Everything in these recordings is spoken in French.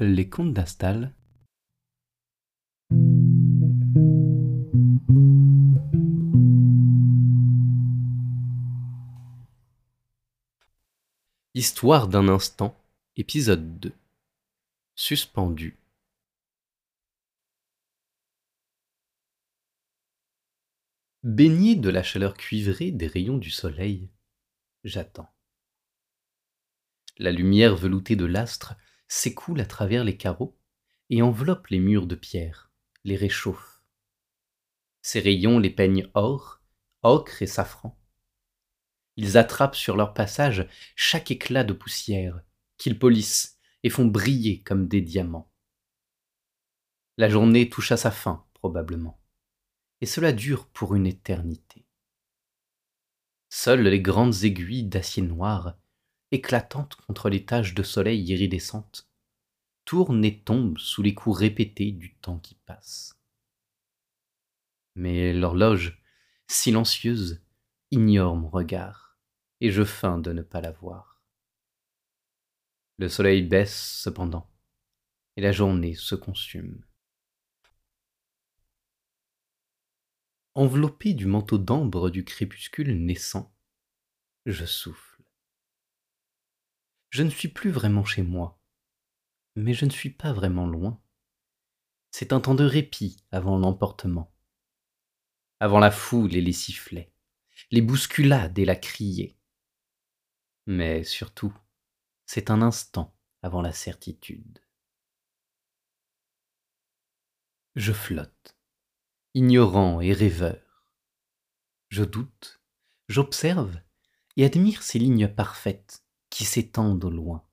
Les contes d'Astal. Histoire d'un instant, épisode 2 Suspendu. Baigné de la chaleur cuivrée des rayons du soleil, j'attends. La lumière veloutée de l'astre s'écoule à travers les carreaux et enveloppe les murs de pierre, les réchauffe. Ces rayons les peignent or, ocre et safran. Ils attrapent sur leur passage chaque éclat de poussière, qu'ils polissent et font briller comme des diamants. La journée touche à sa fin, probablement, et cela dure pour une éternité. Seules les grandes aiguilles d'acier noir éclatantes contre les taches de soleil iridescentes, tournent et tombent sous les coups répétés du temps qui passe. Mais l'horloge, silencieuse, ignore mon regard, et je feins de ne pas la voir. Le soleil baisse cependant, et la journée se consume. Enveloppé du manteau d'ambre du crépuscule naissant, je souffle je ne suis plus vraiment chez moi, mais je ne suis pas vraiment loin. C'est un temps de répit avant l'emportement, avant la foule et les sifflets, les bousculades et la criée. Mais surtout, c'est un instant avant la certitude. Je flotte, ignorant et rêveur. Je doute, j'observe et admire ces lignes parfaites qui s'étendent au loin,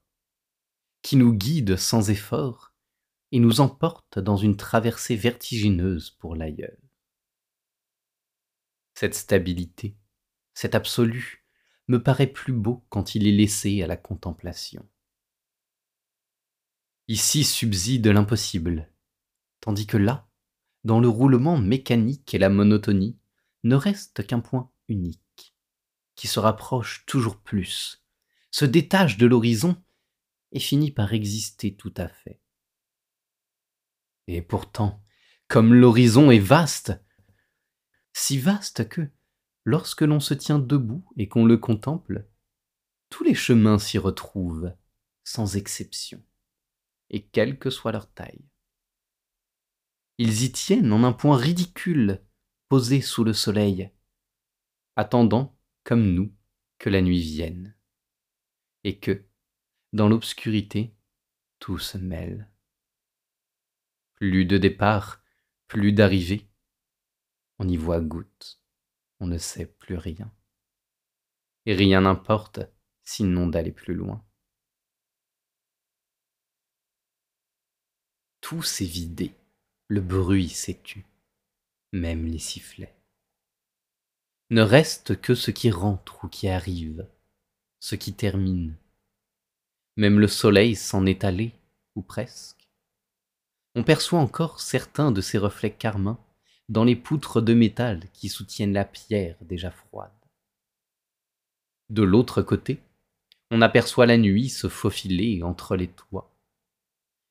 qui nous guident sans effort et nous emportent dans une traversée vertigineuse pour l'ailleurs. Cette stabilité, cet absolu, me paraît plus beau quand il est laissé à la contemplation. Ici subside l'impossible, tandis que là, dans le roulement mécanique et la monotonie, ne reste qu'un point unique, qui se rapproche toujours plus se détache de l'horizon et finit par exister tout à fait. Et pourtant, comme l'horizon est vaste, si vaste que, lorsque l'on se tient debout et qu'on le contemple, tous les chemins s'y retrouvent, sans exception, et quelle que soit leur taille. Ils y tiennent en un point ridicule, posé sous le soleil, attendant, comme nous, que la nuit vienne et que, dans l'obscurité, tout se mêle. Plus de départ, plus d'arrivée. On y voit goutte, on ne sait plus rien. Et rien n'importe, sinon d'aller plus loin. Tout s'est vidé, le bruit s'est tu, même les sifflets. Ne reste que ce qui rentre ou qui arrive, ce qui termine. Même le soleil s'en est allé, ou presque. On perçoit encore certains de ses reflets carmins dans les poutres de métal qui soutiennent la pierre déjà froide. De l'autre côté, on aperçoit la nuit se faufiler entre les toits,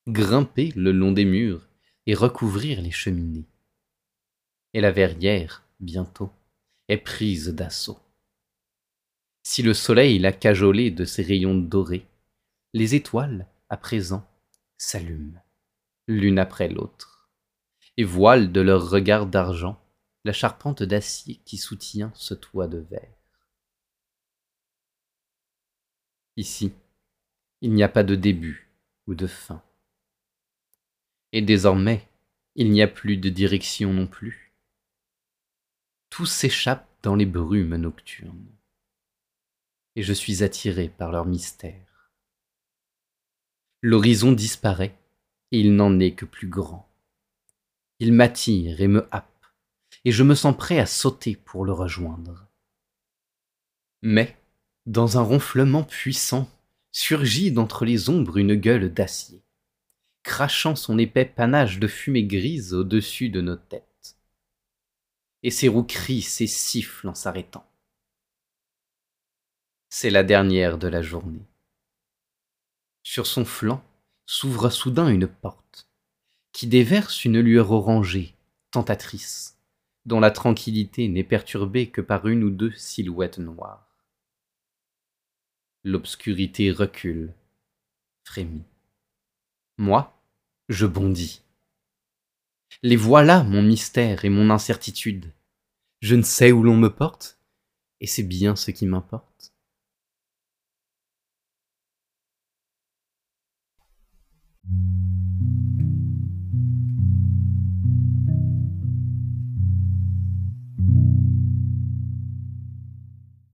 grimper le long des murs et recouvrir les cheminées. Et la verrière, bientôt, est prise d'assaut. Si le soleil l'a cajolé de ses rayons dorés, les étoiles, à présent, s'allument, l'une après l'autre, et voilent de leur regard d'argent la charpente d'acier qui soutient ce toit de verre. Ici, il n'y a pas de début ou de fin. Et désormais, il n'y a plus de direction non plus. Tout s'échappe dans les brumes nocturnes et je suis attiré par leur mystère. L'horizon disparaît, et il n'en est que plus grand. Il m'attire et me happe, et je me sens prêt à sauter pour le rejoindre. Mais, dans un ronflement puissant, surgit d'entre les ombres une gueule d'acier, crachant son épais panache de fumée grise au-dessus de nos têtes. Et ses roues crissent et sifflent en s'arrêtant. C'est la dernière de la journée. Sur son flanc, s'ouvre soudain une porte qui déverse une lueur orangée, tentatrice, dont la tranquillité n'est perturbée que par une ou deux silhouettes noires. L'obscurité recule, frémit. Moi, je bondis. Les voilà mon mystère et mon incertitude. Je ne sais où l'on me porte, et c'est bien ce qui m'importe.